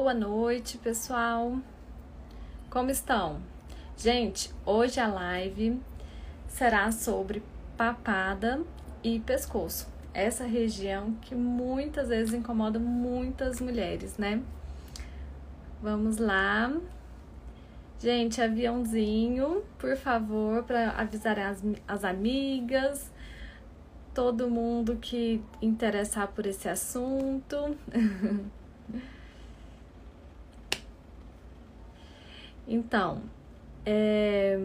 Boa noite, pessoal. Como estão? Gente, hoje a live será sobre papada e pescoço. Essa região que muitas vezes incomoda muitas mulheres, né? Vamos lá. Gente, aviãozinho, por favor, para avisar as, as amigas, todo mundo que interessar por esse assunto. então, é...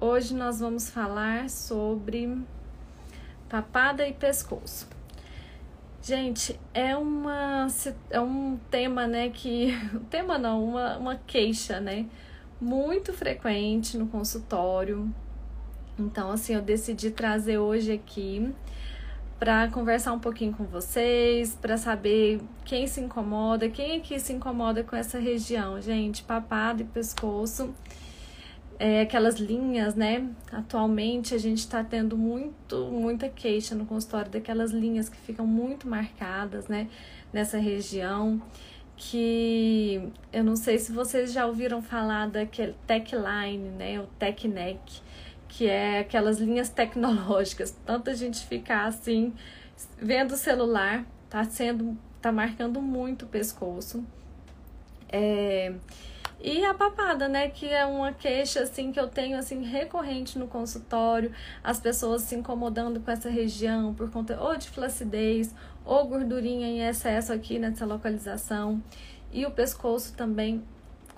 hoje nós vamos falar sobre papada e pescoço. Gente, é uma é um tema, né, que tema não, uma, uma queixa, né, muito frequente no consultório. Então, assim, eu decidi trazer hoje aqui para conversar um pouquinho com vocês, para saber quem se incomoda, quem aqui se incomoda com essa região, gente, papado e pescoço é, aquelas linhas, né? Atualmente a gente está tendo muito, muita queixa no consultório daquelas linhas que ficam muito marcadas, né? Nessa região. Que eu não sei se vocês já ouviram falar daquele tech line, né? O tech neck, que é aquelas linhas tecnológicas. Tanta gente ficar assim, vendo o celular, tá sendo, tá marcando muito o pescoço. É, e a papada, né, que é uma queixa assim que eu tenho assim recorrente no consultório, as pessoas se incomodando com essa região por conta ou de flacidez ou gordurinha em excesso aqui nessa localização. E o pescoço também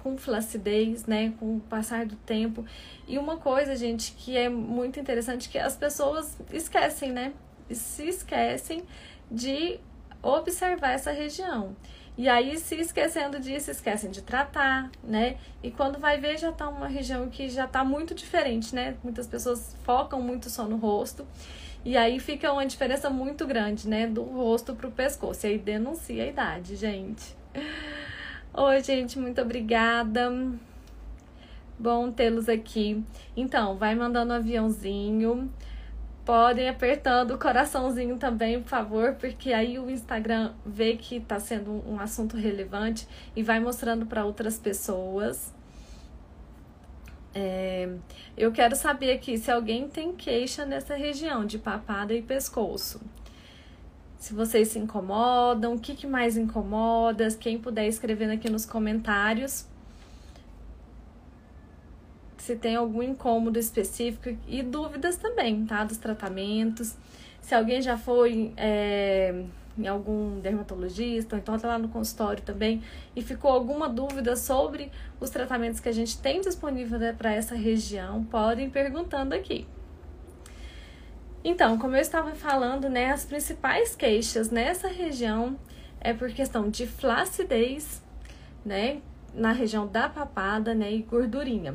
com flacidez, né, com o passar do tempo. E uma coisa, gente, que é muito interessante que as pessoas esquecem, né? Se esquecem de observar essa região. E aí, se esquecendo disso, esquecem de tratar, né? E quando vai ver, já tá uma região que já tá muito diferente, né? Muitas pessoas focam muito só no rosto. E aí fica uma diferença muito grande, né? Do rosto pro pescoço. E aí denuncia a idade, gente. Oi, gente, muito obrigada. Bom tê-los aqui. Então, vai mandando um aviãozinho podem apertando o coraçãozinho também, por favor, porque aí o Instagram vê que está sendo um assunto relevante e vai mostrando para outras pessoas. É, eu quero saber aqui se alguém tem queixa nessa região de papada e pescoço. Se vocês se incomodam, o que, que mais incomoda, quem puder escrevendo aqui nos comentários se tem algum incômodo específico e dúvidas também, tá? Dos tratamentos. Se alguém já foi é, em algum dermatologista, ou então tá lá no consultório também e ficou alguma dúvida sobre os tratamentos que a gente tem disponível né, para essa região, podem perguntando aqui. Então, como eu estava falando, né, as principais queixas nessa região é por questão de flacidez, né, na região da papada, né, e gordurinha.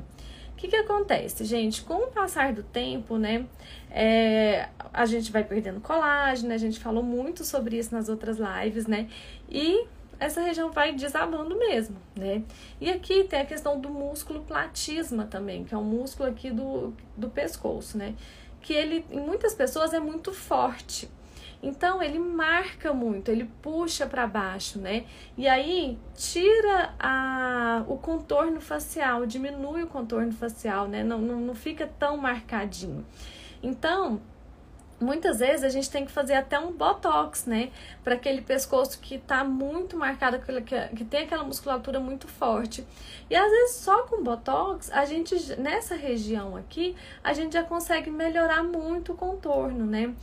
O que, que acontece, gente? Com o passar do tempo, né, é, a gente vai perdendo colágeno, a gente falou muito sobre isso nas outras lives, né, e essa região vai desabando mesmo, né? E aqui tem a questão do músculo platisma também, que é um músculo aqui do, do pescoço, né? Que ele, em muitas pessoas, é muito forte. Então ele marca muito, ele puxa para baixo, né? E aí tira a, o contorno facial, diminui o contorno facial, né? Não, não, não fica tão marcadinho. Então, muitas vezes a gente tem que fazer até um botox, né? Para aquele pescoço que tá muito marcado, que, que tem aquela musculatura muito forte. E às vezes só com botox, a gente, nessa região aqui, a gente já consegue melhorar muito o contorno, né?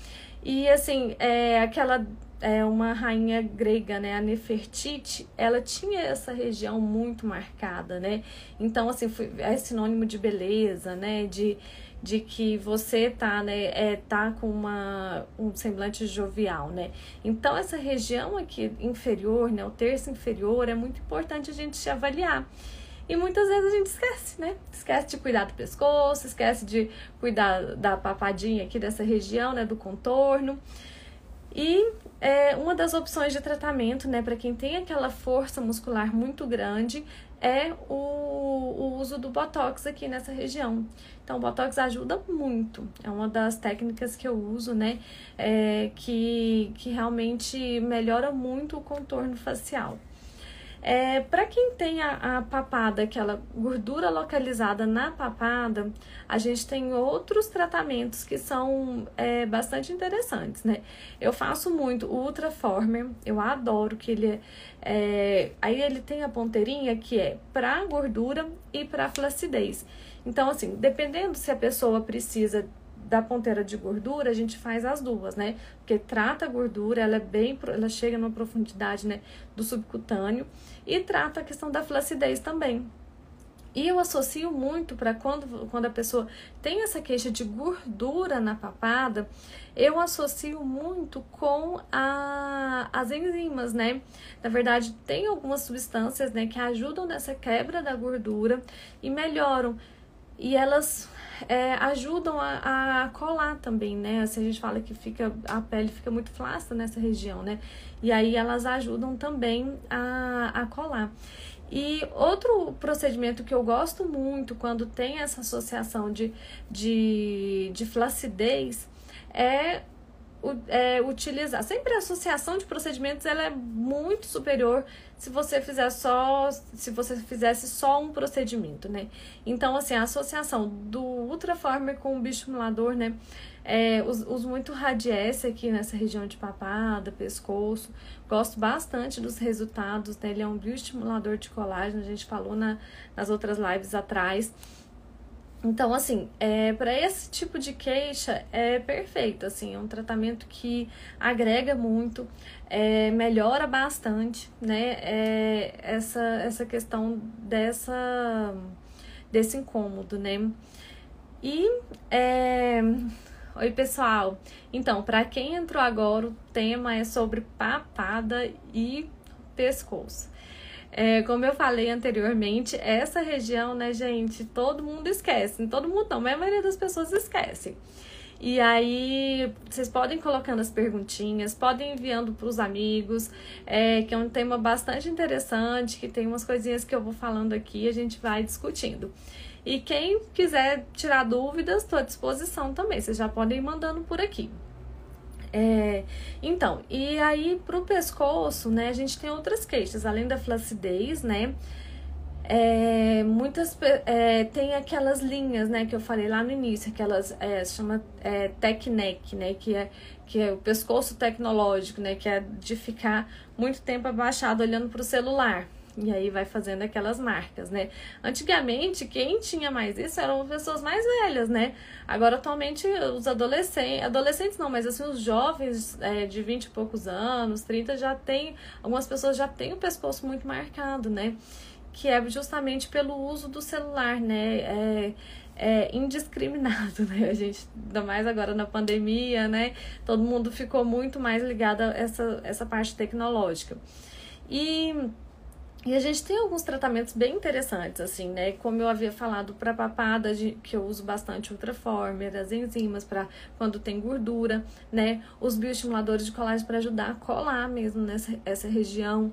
E assim, é, aquela é uma rainha grega, né, a Nefertiti, ela tinha essa região muito marcada, né? Então assim, foi, é sinônimo de beleza, né, de, de que você tá, né, é, tá com uma, um semblante jovial, né? Então essa região aqui inferior, né, o terço inferior é muito importante a gente avaliar. E muitas vezes a gente esquece, né? Esquece de cuidar do pescoço, esquece de cuidar da papadinha aqui dessa região, né? Do contorno. E é, uma das opções de tratamento, né, para quem tem aquela força muscular muito grande, é o, o uso do Botox aqui nessa região. Então, o Botox ajuda muito. É uma das técnicas que eu uso, né? É, que, que realmente melhora muito o contorno facial. É, para quem tem a, a, papada, aquela gordura localizada na papada, a gente tem outros tratamentos que são é, bastante interessantes, né? Eu faço muito o Ultraformer, eu adoro que ele é, é aí ele tem a ponteirinha que é para gordura e para flacidez. Então, assim, dependendo se a pessoa precisa da ponteira de gordura, a gente faz as duas, né? Porque trata a gordura, ela é bem, ela chega numa profundidade, né, do subcutâneo e trata a questão da flacidez também. E eu associo muito para quando, quando a pessoa tem essa queixa de gordura na papada, eu associo muito com a, as enzimas, né? Na verdade, tem algumas substâncias né, que ajudam nessa quebra da gordura e melhoram. E elas é, ajudam a, a, colar também, né? Assim, a gente fala que fica a pele fica muito flácida nessa região, né? E aí elas ajudam também a, a colar. E outro procedimento que eu gosto muito quando tem essa associação de, de, de flacidez é é, utilizar. Sempre a associação de procedimentos ela é muito superior se você fizer só, se você fizesse só um procedimento, né? Então, assim, a associação do Ultraformer com o bioestimulador, né? É, uso, muito Radiesse aqui nessa região de papada, pescoço. Gosto bastante dos resultados, né? Ele é um bioestimulador de colágeno, a gente falou na, nas outras lives atrás. Então, assim, é, para esse tipo de queixa é perfeito, assim, é um tratamento que agrega muito, é, melhora bastante, né, é, essa, essa questão dessa, desse incômodo, né. E, é... oi pessoal, então, para quem entrou agora, o tema é sobre papada e pescoço. É, como eu falei anteriormente, essa região, né, gente, todo mundo esquece. Todo mundo não, mas a maioria das pessoas esquece. E aí, vocês podem colocando as perguntinhas, podem enviando para os amigos, é, que é um tema bastante interessante, que tem umas coisinhas que eu vou falando aqui, a gente vai discutindo. E quem quiser tirar dúvidas, estou à disposição também. Vocês já podem ir mandando por aqui. É, então, e aí pro pescoço, né, a gente tem outras queixas, além da flacidez, né? É, muitas é, tem aquelas linhas, né, que eu falei lá no início, aquelas é, chama é, tech neck, né, que é que é o pescoço tecnológico, né, que é de ficar muito tempo abaixado olhando para o celular. E aí vai fazendo aquelas marcas, né? Antigamente, quem tinha mais isso eram pessoas mais velhas, né? Agora, atualmente, os adolescentes, adolescentes não, mas assim, os jovens é, de 20 e poucos anos, 30, já tem, algumas pessoas já têm o pescoço muito marcado, né? Que é justamente pelo uso do celular, né? É, é indiscriminado, né? A gente, ainda mais agora na pandemia, né? Todo mundo ficou muito mais ligado a essa, essa parte tecnológica. E e a gente tem alguns tratamentos bem interessantes, assim, né? Como eu havia falado para papada, de, que eu uso bastante Ultraformer, as enzimas para quando tem gordura, né? Os bioestimuladores de colágeno para ajudar a colar mesmo nessa essa região.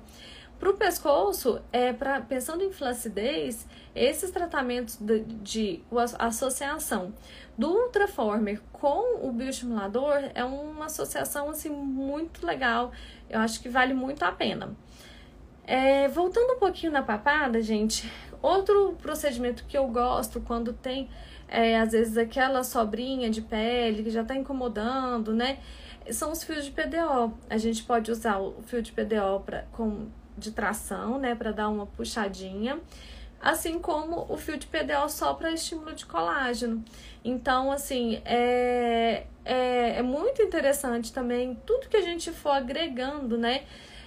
Para o pescoço, é pra, pensando em flacidez, esses tratamentos de, de associação do Ultraformer com o bioestimulador é uma associação assim muito legal. Eu acho que vale muito a pena. É, voltando um pouquinho na papada, gente, outro procedimento que eu gosto quando tem, é, às vezes, aquela sobrinha de pele que já tá incomodando, né? São os fios de PDO. A gente pode usar o fio de PDO pra, com, de tração, né, para dar uma puxadinha, assim como o fio de PDO só para estímulo de colágeno. Então, assim, é, é, é muito interessante também tudo que a gente for agregando, né?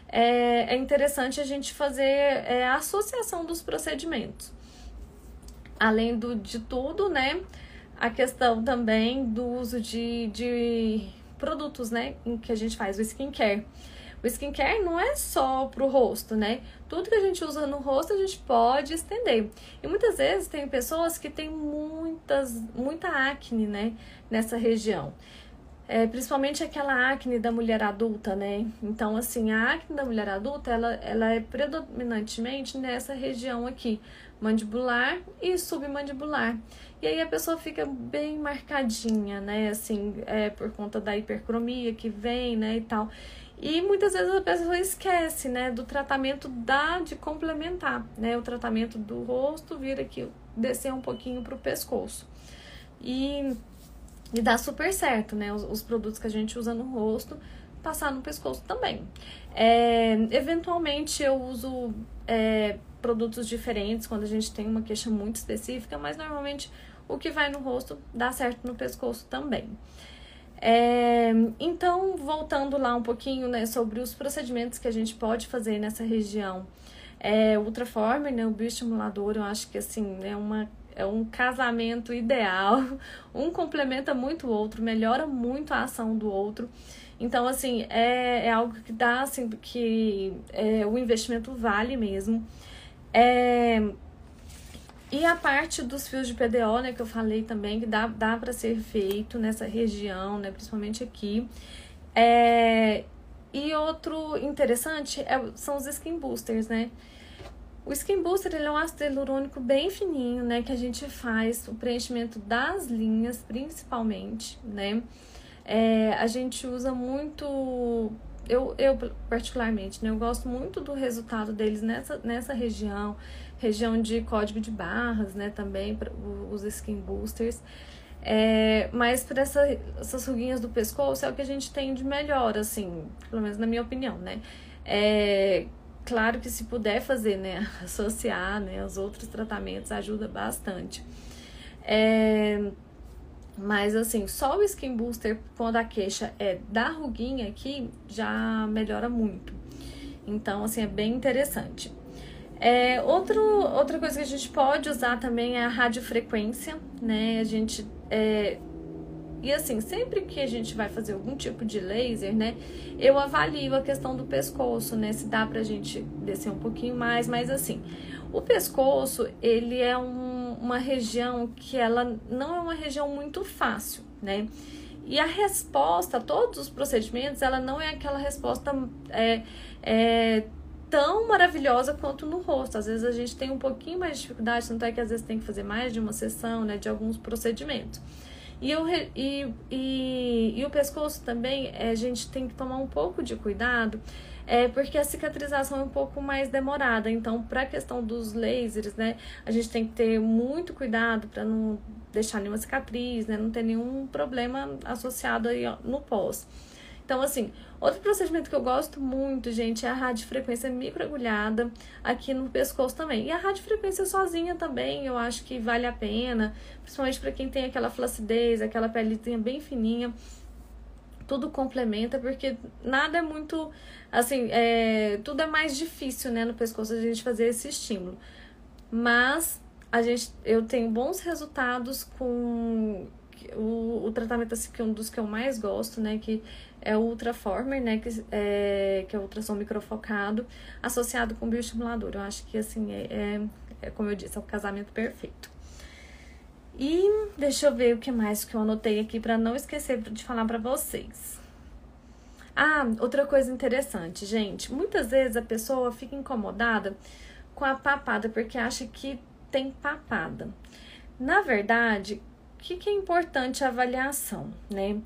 É, é interessante a gente fazer é, a associação dos procedimentos. Além do, de tudo, né? A questão também do uso de, de produtos, né? Em que a gente faz o skincare. O skincare não é só pro rosto, né? Tudo que a gente usa no rosto a gente pode estender. E muitas vezes tem pessoas que têm muitas, muita acne, né? Nessa região. É, principalmente aquela acne da mulher adulta, né? Então, assim, a acne da mulher adulta, ela, ela é predominantemente nessa região aqui, mandibular e submandibular. E aí a pessoa fica bem marcadinha, né? Assim, é, por conta da hipercromia que vem, né, e tal. E muitas vezes a pessoa esquece, né, do tratamento da de complementar, né? O tratamento do rosto vira aqui, descer um pouquinho pro pescoço. E e dá super certo, né? Os, os produtos que a gente usa no rosto, passar no pescoço também. É, eventualmente eu uso é, produtos diferentes quando a gente tem uma queixa muito específica, mas normalmente o que vai no rosto dá certo no pescoço também. É, então, voltando lá um pouquinho né, sobre os procedimentos que a gente pode fazer nessa região. É, Ultraformer, né, o bioestimulador, eu acho que assim, é uma é um casamento ideal. Um complementa muito o outro, melhora muito a ação do outro. Então, assim, é, é algo que dá, assim, que é, o investimento vale mesmo. É, e a parte dos fios de PDO, né, que eu falei também, que dá, dá para ser feito nessa região, né, principalmente aqui. É, e outro interessante é, são os skin boosters, né? O Skin Booster ele é um ácido hialurônico bem fininho, né? Que a gente faz o preenchimento das linhas, principalmente, né? É, a gente usa muito... Eu, eu, particularmente, né? Eu gosto muito do resultado deles nessa, nessa região. Região de código de barras, né? Também, os Skin Boosters. É, mas para essa, essas ruguinhas do pescoço é o que a gente tem de melhor, assim, pelo menos na minha opinião, né? É, Claro que se puder fazer, né, associar, né, os outros tratamentos ajuda bastante. É, mas assim, só o Skin Booster, quando a queixa é da ruguinha aqui, já melhora muito. Então, assim, é bem interessante. É, outro, outra coisa que a gente pode usar também é a radiofrequência, né? A gente é, e assim, sempre que a gente vai fazer algum tipo de laser, né, eu avalio a questão do pescoço, né, se dá pra gente descer um pouquinho mais, mas assim, o pescoço, ele é um, uma região que ela não é uma região muito fácil, né? E a resposta a todos os procedimentos, ela não é aquela resposta é, é, tão maravilhosa quanto no rosto. Às vezes a gente tem um pouquinho mais de dificuldade, tanto é que às vezes tem que fazer mais de uma sessão, né, de alguns procedimentos. E, eu, e, e, e o pescoço também, é, a gente tem que tomar um pouco de cuidado, é porque a cicatrização é um pouco mais demorada. Então, para a questão dos lasers, né, a gente tem que ter muito cuidado para não deixar nenhuma cicatriz, né, não ter nenhum problema associado aí no pós. Então, assim, outro procedimento que eu gosto muito, gente, é a radiofrequência microagulhada aqui no pescoço também. E a radiofrequência sozinha também, eu acho que vale a pena, principalmente para quem tem aquela flacidez, aquela pelezinha bem fininha. Tudo complementa, porque nada é muito, assim, é, tudo é mais difícil, né, no pescoço a gente fazer esse estímulo. Mas a gente, eu tenho bons resultados com o, o tratamento assim, que é um dos que eu mais gosto, né, que é o Ultraformer, né, que é, que é o ultrassom microfocado, associado com bioestimulador. Eu acho que, assim, é, é, é como eu disse, é o casamento perfeito. E deixa eu ver o que mais que eu anotei aqui para não esquecer de falar para vocês. Ah, outra coisa interessante, gente. Muitas vezes a pessoa fica incomodada com a papada porque acha que tem papada. Na verdade, o que, que é importante a avaliação, né?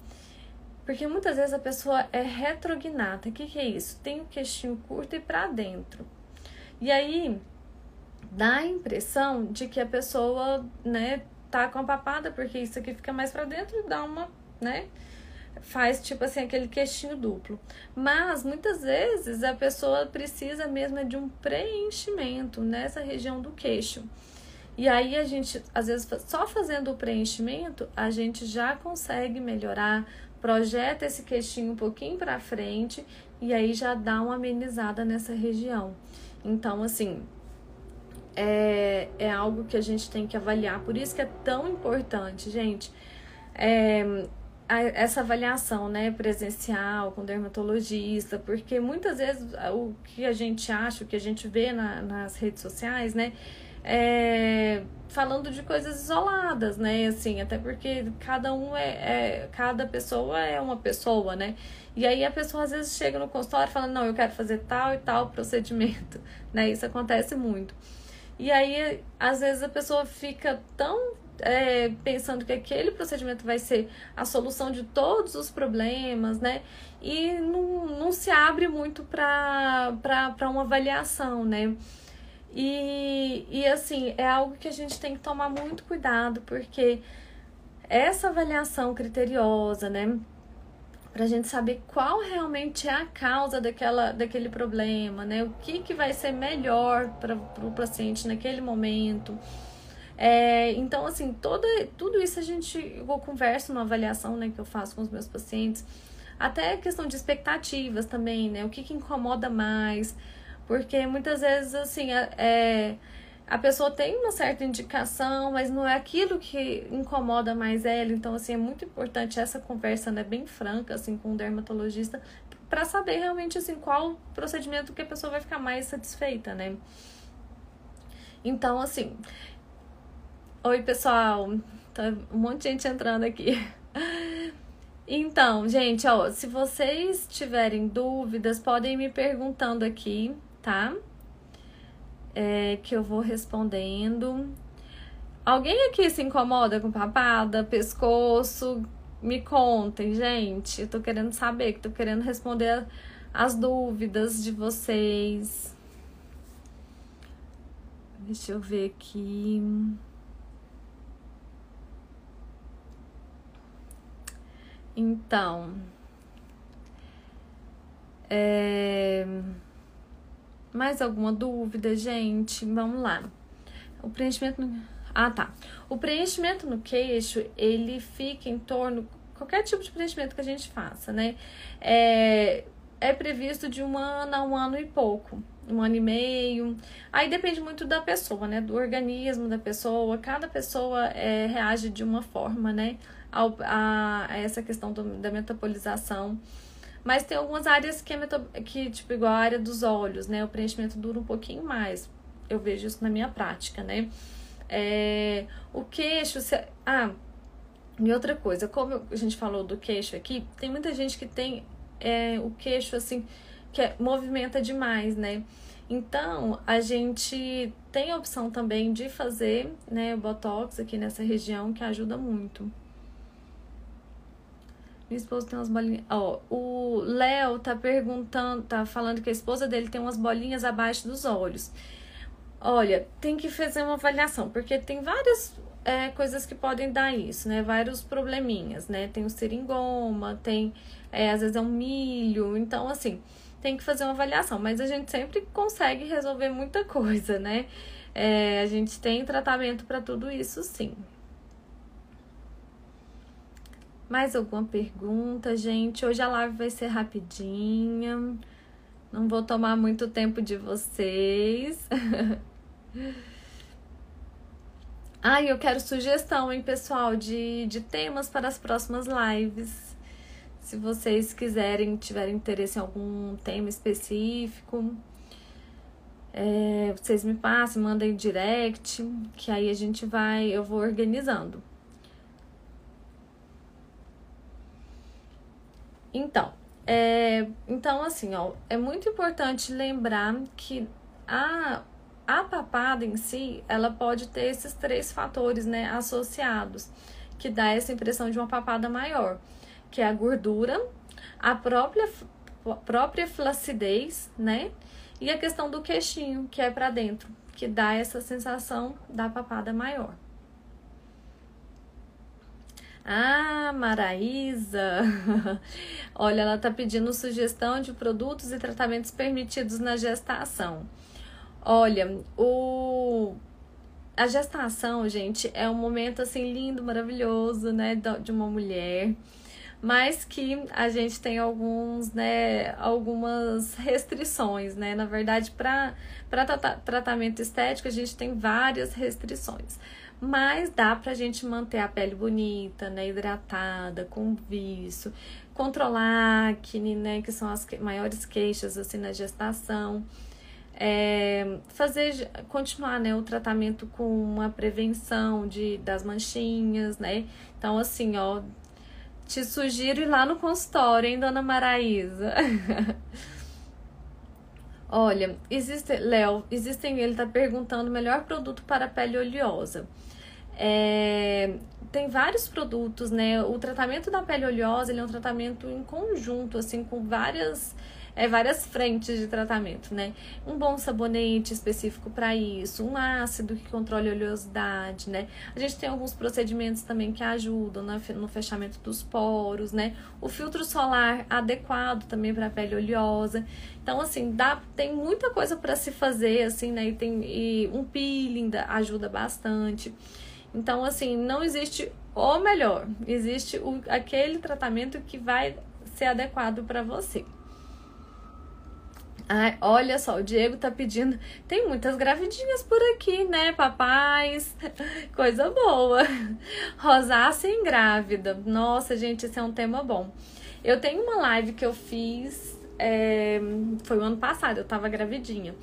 Porque muitas vezes a pessoa é retrognata. O que, que é isso? Tem o queixinho curto e para dentro. E aí dá a impressão de que a pessoa, né, tá com a papada, porque isso aqui fica mais para dentro e dá uma, né, faz tipo assim aquele queixinho duplo. Mas muitas vezes a pessoa precisa mesmo de um preenchimento nessa região do queixo. E aí a gente, às vezes, só fazendo o preenchimento, a gente já consegue melhorar projeta esse queixinho um pouquinho para frente e aí já dá uma amenizada nessa região. Então, assim, é, é algo que a gente tem que avaliar. Por isso que é tão importante, gente. É, essa avaliação, né, presencial com dermatologista, porque muitas vezes o que a gente acha, o que a gente vê na, nas redes sociais, né, é falando de coisas isoladas, né, assim, até porque cada um é, é, cada pessoa é uma pessoa, né, e aí a pessoa às vezes chega no consultório falando, não, eu quero fazer tal e tal procedimento, né, isso acontece muito. E aí, às vezes, a pessoa fica tão é, pensando que aquele procedimento vai ser a solução de todos os problemas, né? E não, não se abre muito para uma avaliação, né? E, e assim, é algo que a gente tem que tomar muito cuidado, porque essa avaliação criteriosa, né? Pra gente saber qual realmente é a causa daquela, daquele problema, né? O que, que vai ser melhor para o paciente naquele momento é, então, assim, toda, tudo isso a gente, eu converso numa avaliação né, que eu faço com os meus pacientes, até questão de expectativas também, né? O que, que incomoda mais, porque muitas vezes, assim, é, a pessoa tem uma certa indicação, mas não é aquilo que incomoda mais ela. Então, assim, é muito importante essa conversa, né, bem franca, assim, com o dermatologista, para saber realmente, assim, qual procedimento que a pessoa vai ficar mais satisfeita, né? Então, assim, Oi, pessoal. Tá um monte de gente entrando aqui. Então, gente, ó, se vocês tiverem dúvidas, podem me perguntando aqui, tá? É, que eu vou respondendo. Alguém aqui se incomoda com papada, pescoço? Me contem, gente. Eu tô querendo saber, tô querendo responder as dúvidas de vocês. Deixa eu ver aqui. Então. É... Mais alguma dúvida, gente? Vamos lá. O preenchimento. No... Ah, tá. O preenchimento no queixo, ele fica em torno. Qualquer tipo de preenchimento que a gente faça, né? É, é previsto de um ano a um ano e pouco. Um ano e meio. Aí depende muito da pessoa, né? Do organismo da pessoa. Cada pessoa é, reage de uma forma, né? ao, a, a, essa questão do, da metabolização. Mas tem algumas áreas que, é que, tipo, igual a área dos olhos, né? O preenchimento dura um pouquinho mais. Eu vejo isso na minha prática, né? É, o queixo. Se, ah, e outra coisa, como a gente falou do queixo aqui, tem muita gente que tem é, o queixo assim, que é, movimenta demais, né? Então, a gente tem a opção também de fazer né, o botox aqui nessa região, que ajuda muito. Minha esposa tem umas bolinhas. Ó, o Léo tá perguntando, tá falando que a esposa dele tem umas bolinhas abaixo dos olhos. Olha, tem que fazer uma avaliação, porque tem várias é, coisas que podem dar isso, né? Vários probleminhas, né? Tem o seringoma, tem, é, às vezes é um milho. Então, assim, tem que fazer uma avaliação. Mas a gente sempre consegue resolver muita coisa, né? É, a gente tem tratamento para tudo isso, sim. Mais alguma pergunta, gente? Hoje a live vai ser rapidinha. Não vou tomar muito tempo de vocês. Ah, eu quero sugestão, hein, pessoal, de, de temas para as próximas lives. Se vocês quiserem, tiverem interesse em algum tema específico, é, vocês me passem, mandem direct, que aí a gente vai, eu vou organizando. Então, é, então assim, ó, é muito importante lembrar que a, a papada em si, ela pode ter esses três fatores, né, associados, que dá essa impressão de uma papada maior, que é a gordura, a própria própria flacidez, né, e a questão do queixinho, que é para dentro, que dá essa sensação da papada maior. Ah, Maraísa! Olha, ela está pedindo sugestão de produtos e tratamentos permitidos na gestação. Olha, o a gestação, gente, é um momento assim lindo, maravilhoso, né, de uma mulher, mas que a gente tem alguns, né, algumas restrições, né? Na verdade, para para tratamento estético, a gente tem várias restrições. mas dá pra gente manter a pele bonita, né, hidratada, com viço, controlar acne, né, que são as maiores queixas assim na gestação. É, fazer continuar né, o tratamento com uma prevenção de, das manchinhas, né? Então, assim, ó, te sugiro ir lá no consultório, hein, dona Maraísa? Olha, existe, Léo, existem, ele tá perguntando o melhor produto para pele oleosa. É, tem vários produtos, né? O tratamento da pele oleosa, ele é um tratamento em conjunto, assim, com várias é, várias frentes de tratamento, né? Um bom sabonete específico para isso, um ácido que controle a oleosidade, né? A gente tem alguns procedimentos também que ajudam no fechamento dos poros, né? O filtro solar adequado também para a pele oleosa. Então, assim, dá, tem muita coisa para se fazer, assim, né? E, tem, e um peeling ajuda bastante. Então, assim, não existe o melhor, existe o, aquele tratamento que vai ser adequado para você. Ai, olha só, o Diego tá pedindo. Tem muitas gravidinhas por aqui, né, papais? Coisa boa. Rosácea grávida. Nossa, gente, esse é um tema bom. Eu tenho uma live que eu fiz. É, foi o ano passado, eu tava gravidinha.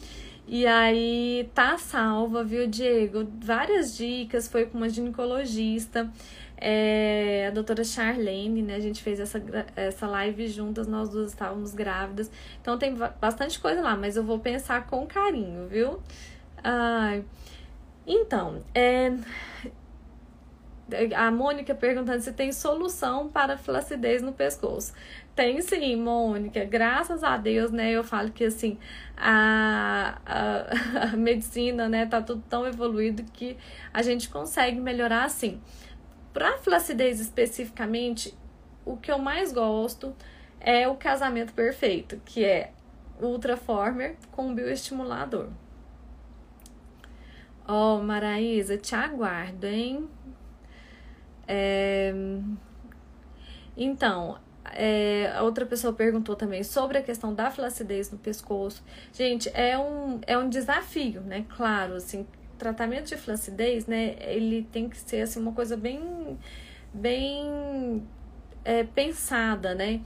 E aí tá salva, viu, Diego? Várias dicas, foi com uma ginecologista é, a doutora Charlene, né? A gente fez essa, essa live juntas, nós duas estávamos grávidas. Então tem bastante coisa lá, mas eu vou pensar com carinho, viu? Ai. Então, é, a Mônica perguntando se tem solução para flacidez no pescoço. Tem sim, Mônica. Graças a Deus, né? Eu falo que assim, a, a, a medicina, né, tá tudo tão evoluído que a gente consegue melhorar assim. Para flacidez especificamente, o que eu mais gosto é o casamento perfeito, que é Ultraformer com bioestimulador. Ó, oh, Maraísa, te aguardo, hein? É... Então, é, a outra pessoa perguntou também sobre a questão da flacidez no pescoço. Gente, é um, é um desafio, né? Claro, assim, tratamento de flacidez, né, ele tem que ser assim uma coisa bem bem é, pensada, né?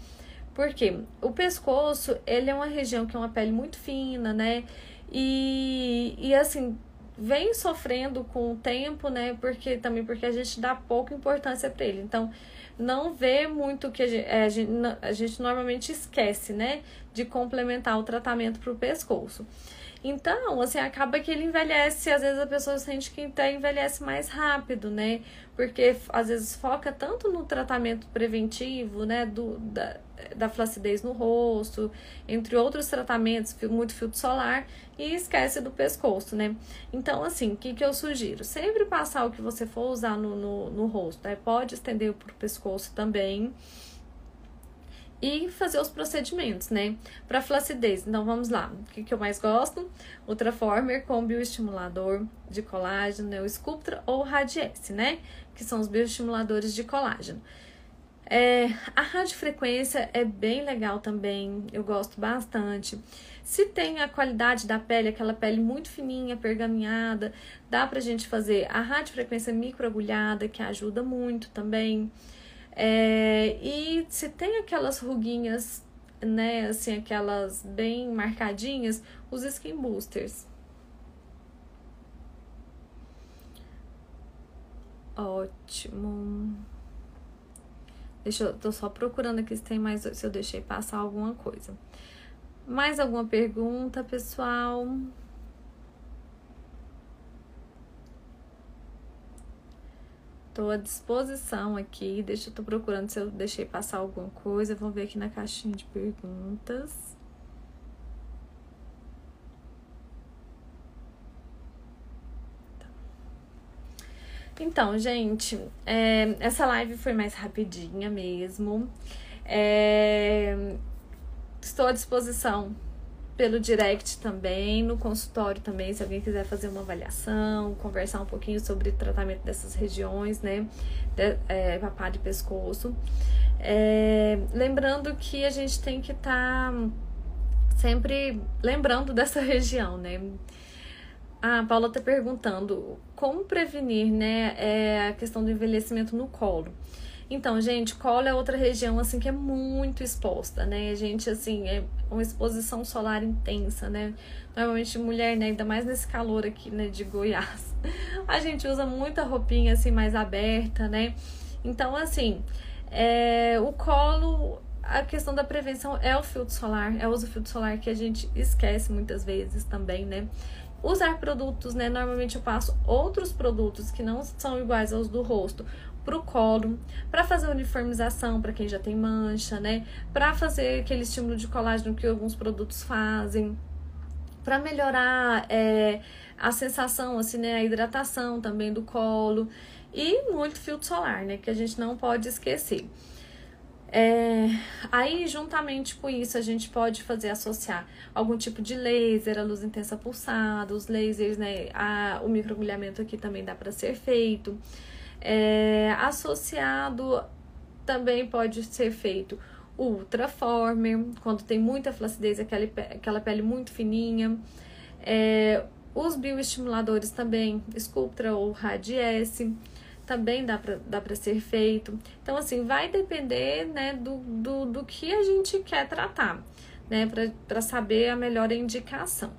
Porque o pescoço, ele é uma região que é uma pele muito fina, né? E, e assim, vem sofrendo com o tempo, né? Porque também porque a gente dá pouca importância para ele. Então, não vê muito que a gente, é, a gente, a gente normalmente esquece, né? De complementar o tratamento para o pescoço. Então, assim, acaba que ele envelhece, às vezes a pessoa sente que até envelhece mais rápido, né? Porque às vezes foca tanto no tratamento preventivo, né, do, da, da flacidez no rosto, entre outros tratamentos, muito filtro solar, e esquece do pescoço, né? Então, assim, o que, que eu sugiro? Sempre passar o que você for usar no, no, no rosto, né? Pode estender para o pescoço também e fazer os procedimentos, né? Para flacidez. Então vamos lá. O que, que eu mais gosto? Ultraformer com bioestimulador de colágeno, né? o Sculptra ou Radiesse, né? Que são os bioestimuladores de colágeno. É, a radiofrequência é bem legal também, eu gosto bastante. Se tem a qualidade da pele, aquela pele muito fininha, pergaminhada, dá pra gente fazer a radiofrequência microagulhada, que ajuda muito também. É, e se tem aquelas ruguinhas, né, assim, aquelas bem marcadinhas, os skin boosters. Ótimo. Deixa eu, tô só procurando aqui se tem mais, se eu deixei passar alguma coisa. Mais alguma pergunta, pessoal? Estou à disposição aqui. Deixa eu tô procurando se eu deixei passar alguma coisa. Vamos ver aqui na caixinha de perguntas. Tá. Então, gente, é, essa live foi mais rapidinha mesmo. É, estou à disposição pelo direct também, no consultório também, se alguém quiser fazer uma avaliação, conversar um pouquinho sobre o tratamento dessas regiões, né? De, é, papada e pescoço. É, lembrando que a gente tem que estar tá sempre lembrando dessa região, né? a Paula está perguntando como prevenir né, é, a questão do envelhecimento no colo. Então, gente, colo é outra região assim que é muito exposta, né? A gente assim, é uma exposição solar intensa, né? Normalmente mulher, né, ainda mais nesse calor aqui, né, de Goiás. A gente usa muita roupinha assim mais aberta, né? Então, assim, é, o colo, a questão da prevenção é o filtro solar, é o uso do filtro solar que a gente esquece muitas vezes também, né? Usar produtos, né? Normalmente eu passo outros produtos que não são iguais aos do rosto para o colo, para fazer uniformização para quem já tem mancha, né? Para fazer aquele estímulo de colágeno que alguns produtos fazem, para melhorar é, a sensação, assim, né? A hidratação também do colo e muito filtro solar, né? Que a gente não pode esquecer. É, aí, juntamente com isso, a gente pode fazer associar algum tipo de laser, a luz intensa pulsada, os lasers, né? A, o microagulhamento aqui também dá para ser feito. É, associado também pode ser feito o ultraformer, quando tem muita flacidez, aquela, aquela pele muito fininha. É, os bioestimuladores também, Sculptra ou Radiesse também dá para dá ser feito. Então, assim, vai depender né, do, do, do que a gente quer tratar, né, para saber a melhor indicação.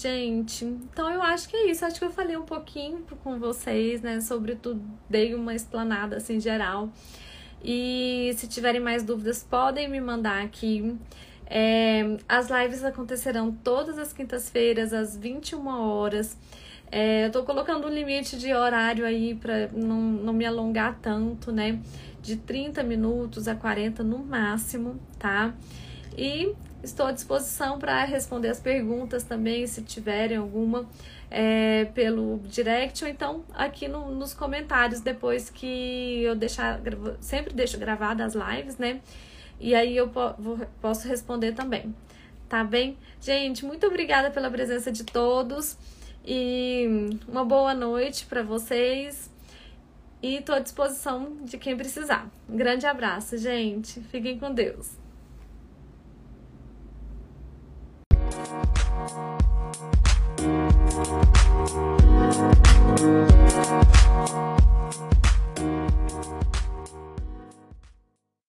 Gente, então eu acho que é isso. Acho que eu falei um pouquinho com vocês, né, sobre tudo, dei uma explanada assim geral. E se tiverem mais dúvidas, podem me mandar aqui. É, as lives acontecerão todas as quintas-feiras, às 21 horas. É, eu tô colocando um limite de horário aí para não, não me alongar tanto, né? De 30 minutos a 40 no máximo, tá? E estou à disposição para responder as perguntas também, se tiverem alguma, é, pelo direct ou então aqui no, nos comentários depois que eu deixar. Sempre deixo gravadas as lives, né? E aí eu po vou, posso responder também. Tá bem? Gente, muito obrigada pela presença de todos. E uma boa noite para vocês. E estou à disposição de quem precisar. Um grande abraço, gente. Fiquem com Deus. Thank you.